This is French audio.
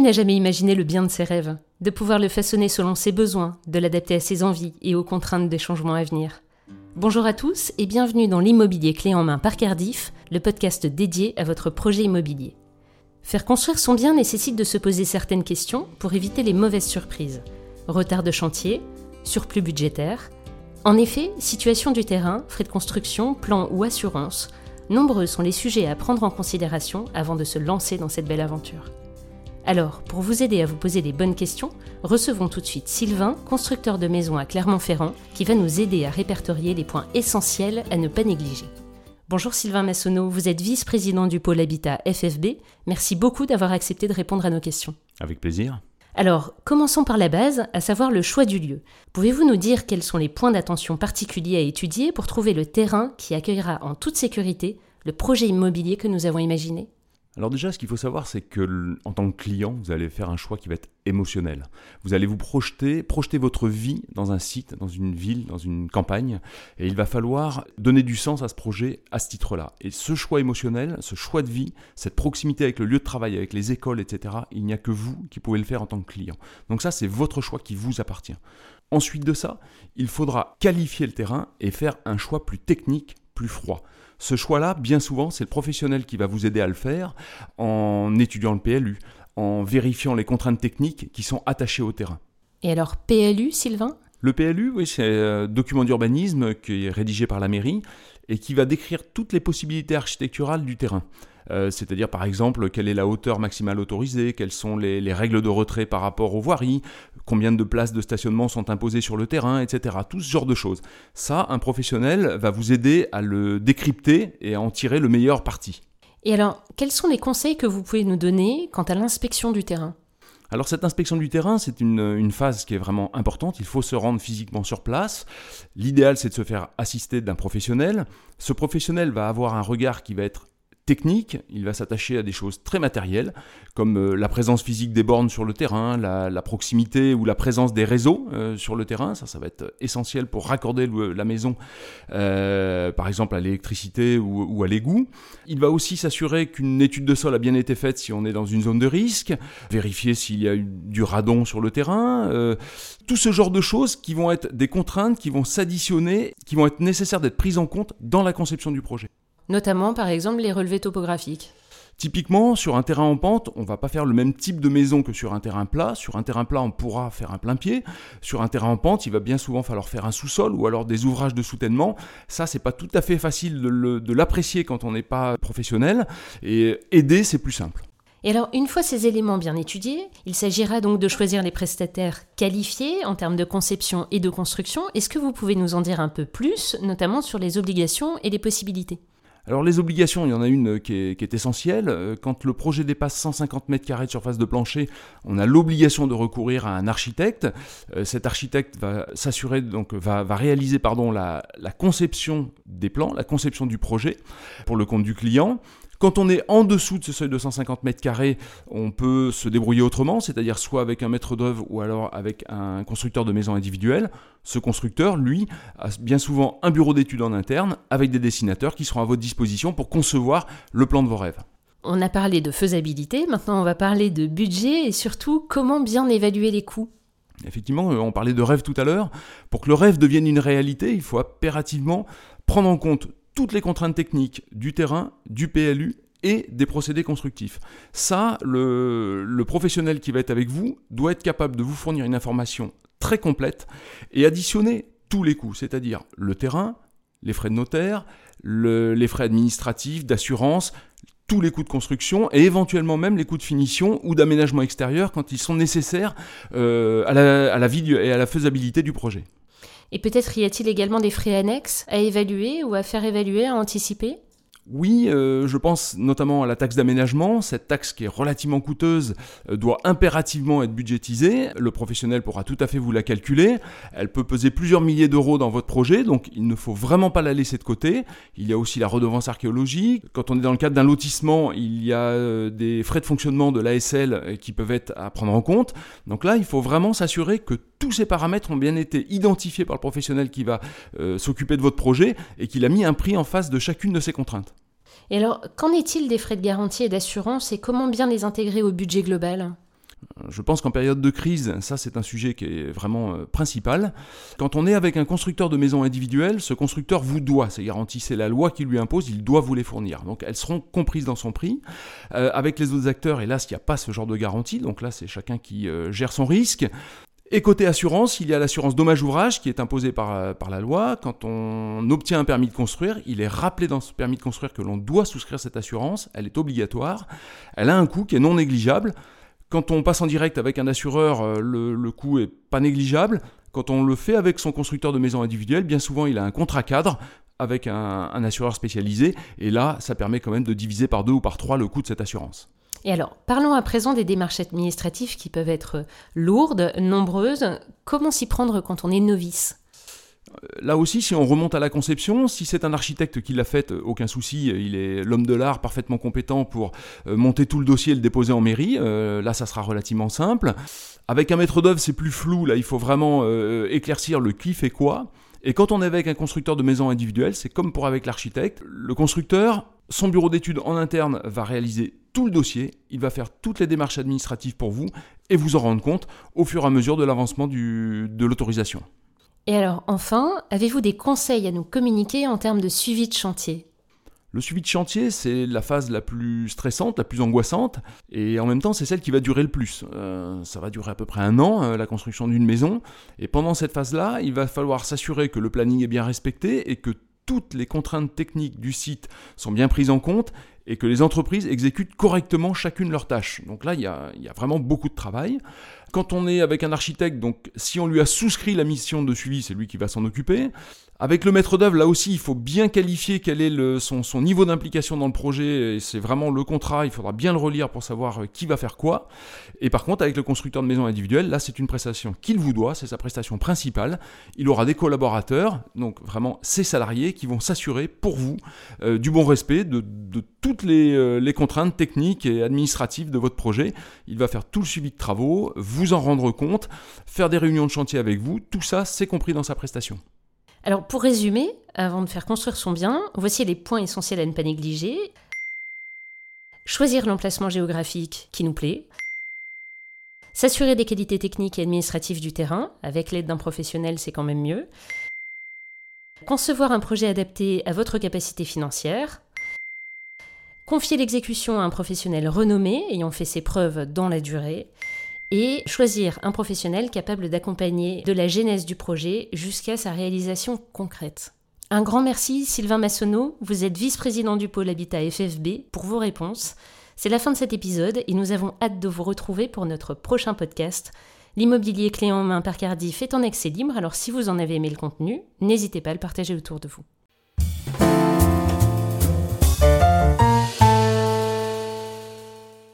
N'a jamais imaginé le bien de ses rêves De pouvoir le façonner selon ses besoins, de l'adapter à ses envies et aux contraintes des changements à venir. Bonjour à tous et bienvenue dans l'immobilier clé en main par Cardiff, le podcast dédié à votre projet immobilier. Faire construire son bien nécessite de se poser certaines questions pour éviter les mauvaises surprises. Retard de chantier, surplus budgétaire. En effet, situation du terrain, frais de construction, plan ou assurance, nombreux sont les sujets à prendre en considération avant de se lancer dans cette belle aventure. Alors, pour vous aider à vous poser les bonnes questions, recevons tout de suite Sylvain, constructeur de maisons à Clermont-Ferrand, qui va nous aider à répertorier les points essentiels à ne pas négliger. Bonjour Sylvain Massonneau, vous êtes vice-président du pôle Habitat FFB. Merci beaucoup d'avoir accepté de répondre à nos questions. Avec plaisir. Alors, commençons par la base, à savoir le choix du lieu. Pouvez-vous nous dire quels sont les points d'attention particuliers à étudier pour trouver le terrain qui accueillera en toute sécurité le projet immobilier que nous avons imaginé? Alors déjà, ce qu'il faut savoir, c'est que en tant que client, vous allez faire un choix qui va être émotionnel. Vous allez vous projeter, projeter votre vie dans un site, dans une ville, dans une campagne, et il va falloir donner du sens à ce projet à ce titre-là. Et ce choix émotionnel, ce choix de vie, cette proximité avec le lieu de travail, avec les écoles, etc., il n'y a que vous qui pouvez le faire en tant que client. Donc ça, c'est votre choix qui vous appartient. Ensuite de ça, il faudra qualifier le terrain et faire un choix plus technique, plus froid. Ce choix-là, bien souvent, c'est le professionnel qui va vous aider à le faire en étudiant le PLU, en vérifiant les contraintes techniques qui sont attachées au terrain. Et alors, PLU, Sylvain? Le PLU, oui, c'est un document d'urbanisme qui est rédigé par la mairie et qui va décrire toutes les possibilités architecturales du terrain. Euh, c'est-à-dire par exemple quelle est la hauteur maximale autorisée, quelles sont les, règles de retrait par rapport aux voiries, combien de places de stationnement sont imposées sur le terrain, etc. Tout ce genre de choses. Ça, un professionnel va vous aider à le décrypter et à en tirer le meilleur parti. Et alors, quels sont les conseils que vous pouvez nous donner quant à l'inspection du terrain? Alors cette inspection du terrain, c'est une, une, phase qui est vraiment importante. Il faut se rendre physiquement sur place. L'idéal, c'est de se faire assister d'un professionnel. Ce professionnel va avoir un regard qui va être technique, il va s'attacher à des choses très matérielles, comme euh, la présence physique des bornes sur le terrain, la, proximité ou la présence des réseaux euh, sur le terrain, ça, ça va être essentiel pour raccorder la maison, euh, par exemple à l'électricité ou, à l'égout. Il va aussi s'assurer qu'une étude de sol a bien été faite si on est dans une zone de risque, vérifier s'il y a eu du radon sur le terrain, tout ce genre de choses qui vont être des contraintes qui vont s'additionner, qui vont être nécessaires d'être prises en compte dans la conception du projet notamment par exemple les relevés topographiques. Typiquement, sur un terrain en pente, on va pas faire le même type de maison que sur un terrain plat. Sur un terrain plat, on pourra faire un plein pied. Sur un terrain en pente, il va bien souvent falloir faire un sous-sol ou alors des ouvrages de soutènement. Ça, c'est pas tout à fait facile de l'apprécier quand on n'est pas professionnel. Et aider, c'est plus simple. Et alors, une fois ces éléments bien étudiés, il s'agira donc de choisir les prestataires qualifiés en termes de conception et de construction. Est-ce que vous pouvez nous en dire un peu plus, notamment sur les obligations et les possibilités? Alors les obligations, il y en a une euh, qui est, essentielle. Euh, quand le projet dépasse 150 mètres carrés de surface de plancher, on a l'obligation de recourir à un architecte. Euh, cet architecte va s'assurer donc va, réaliser pardon la, la conception des plans, la conception du projet pour le compte du client. Quand on est en dessous de ce seuil de 150 mètres carrés, on peut se débrouiller autrement, c'est-à-dire soit avec un maître d'œuvre ou alors avec un constructeur de maisons individuelles. Ce constructeur, lui, a bien souvent un bureau d'études en interne avec des dessinateurs qui seront à votre disposition pour concevoir le plan de vos rêves. On a parlé de faisabilité, maintenant on va parler de budget et surtout comment bien évaluer les coûts. Effectivement, euh, on parlait de rêve tout à l'heure. Pour que le rêve devienne une réalité, il faut impérativement prendre en compte toutes les contraintes techniques du terrain, du PLU et des procédés constructifs. Ça, le, professionnel qui va être avec vous doit être capable de vous fournir une information très complète et additionner tous les coûts, c'est-à-dire le terrain, les frais de notaire, les frais administratifs, d'assurance, tous les coûts de construction et éventuellement même les coûts de finition ou d'aménagement extérieur quand ils sont nécessaires euh, à, la, à la vie et à la faisabilité du projet. Et peut-être y a-t-il également des frais annexes à évaluer ou à faire évaluer, à anticiper? Oui, euh, je pense notamment à la taxe d'aménagement. Cette taxe qui est relativement coûteuse euh, doit impérativement être budgétisée. Le professionnel pourra tout à fait vous la calculer. Elle peut peser plusieurs milliers d'euros dans votre projet, donc il ne faut vraiment pas la laisser de côté. Il y a aussi la redevance archéologique. Quand on est dans le cadre d'un lotissement, il y a euh, des frais de fonctionnement de l'ASL qui peuvent être à prendre en compte. Donc là, il faut vraiment s'assurer que tous ces paramètres ont bien été identifiés par le professionnel qui va s'occuper de votre projet et qu'il a mis un prix en face de chacune de ces contraintes. Et alors, qu'en est-il des frais de garantie et d'assurance et comment bien les intégrer au budget global? Je pense qu'en période de crise, ça c'est un sujet qui est vraiment euh, principal. Quand on est avec un constructeur de maisons individuelles, ce constructeur vous doit ces garanties, c'est la loi qui lui impose, il doit vous les fournir. Donc elles seront comprises dans son prix. Euh, avec les autres acteurs, hélas, il n'y a pas ce genre de garantie, donc là c'est chacun qui euh, gère son risque. Et côté assurance, il y a l'assurance dommage-ouvrage qui est imposée par, par la loi. Quand on obtient un permis de construire, il est rappelé dans ce permis de construire que l'on doit souscrire cette assurance. Elle est obligatoire. Elle a un coût qui est non négligeable. Quand on passe en direct avec un assureur, euh, le, coût est pas négligeable. Quand on le fait avec son constructeur de maison individuelle, bien souvent il a un contrat cadre avec un, assureur spécialisé. Et là, ça permet quand même de diviser par deux ou par trois le coût de cette assurance. Et alors, parlons à présent des démarches administratives qui peuvent être lourdes, nombreuses. Comment s'y prendre quand on est novice? Là aussi, si on remonte à la conception, si c'est un architecte qui l'a faite, aucun souci, il est l'homme de l'art parfaitement compétent pour euh, monter tout le dossier et le déposer en mairie. Euh, là, ça sera relativement simple. Avec un maître d'œuvre, c'est plus flou. Là, il faut vraiment euh, éclaircir le qui fait quoi. Et quand on est avec un constructeur de maison individuelle, c'est comme pour avec l'architecte. Le constructeur, son bureau d'études en interne va réaliser tout le dossier, il va faire toutes les démarches administratives pour vous et vous en rendre compte au fur et à mesure de l'avancement de l'autorisation. Et alors, enfin, avez-vous des conseils à nous communiquer en termes de suivi de chantier? Le suivi de chantier, c'est la phase la plus stressante, la plus angoissante, et en même temps, c'est celle qui va durer le plus. Euh, ça va durer à peu près un an, euh, la construction d'une maison, et pendant cette phase-là, il va falloir s'assurer que le planning est bien respecté et que toutes les contraintes techniques du site sont bien prises en compte et que les entreprises exécutent correctement chacune leurs tâches. Donc là, il y a, il y a vraiment beaucoup de travail. Quand on est avec un architecte, donc si on lui a souscrit la mission de suivi, c'est lui qui va s'en occuper. Avec le maître d'œuvre, là aussi, il faut bien qualifier quel est son, niveau d'implication dans le projet. Et c'est vraiment le contrat, il faudra bien le relire pour savoir euh, qui va faire quoi. Et par contre, avec le constructeur de maison individuelle, là, c'est une prestation qu'il vous doit, c'est sa prestation principale. Il aura des collaborateurs, donc vraiment ses salariés, qui vont s'assurer pour vous euh, du bon respect de, toutes euh, les, contraintes techniques et administratives de votre projet. Il va faire tout le suivi de travaux, vous en rendre compte, faire des réunions de chantier avec vous. Tout ça, c'est compris dans sa prestation. Alors pour résumer, avant de faire construire son bien, voici les points essentiels à ne pas négliger. Choisir l'emplacement géographique qui nous plaît. S'assurer des qualités techniques et administratives du terrain, avec l'aide d'un professionnel c'est quand même mieux. Concevoir un projet adapté à votre capacité financière. Confier l'exécution à un professionnel renommé ayant fait ses preuves dans la durée et choisir un professionnel capable d'accompagner de la genèse du projet jusqu'à sa réalisation concrète. Un grand merci Sylvain Massonneau, vous êtes vice-président du pôle Habitat FFB pour vos réponses. C'est la fin de cet épisode et nous avons hâte de vous retrouver pour notre prochain podcast. L'immobilier clé en main par Cardiff est en accès libre, alors si vous en avez aimé le contenu, n'hésitez pas à le partager autour de vous.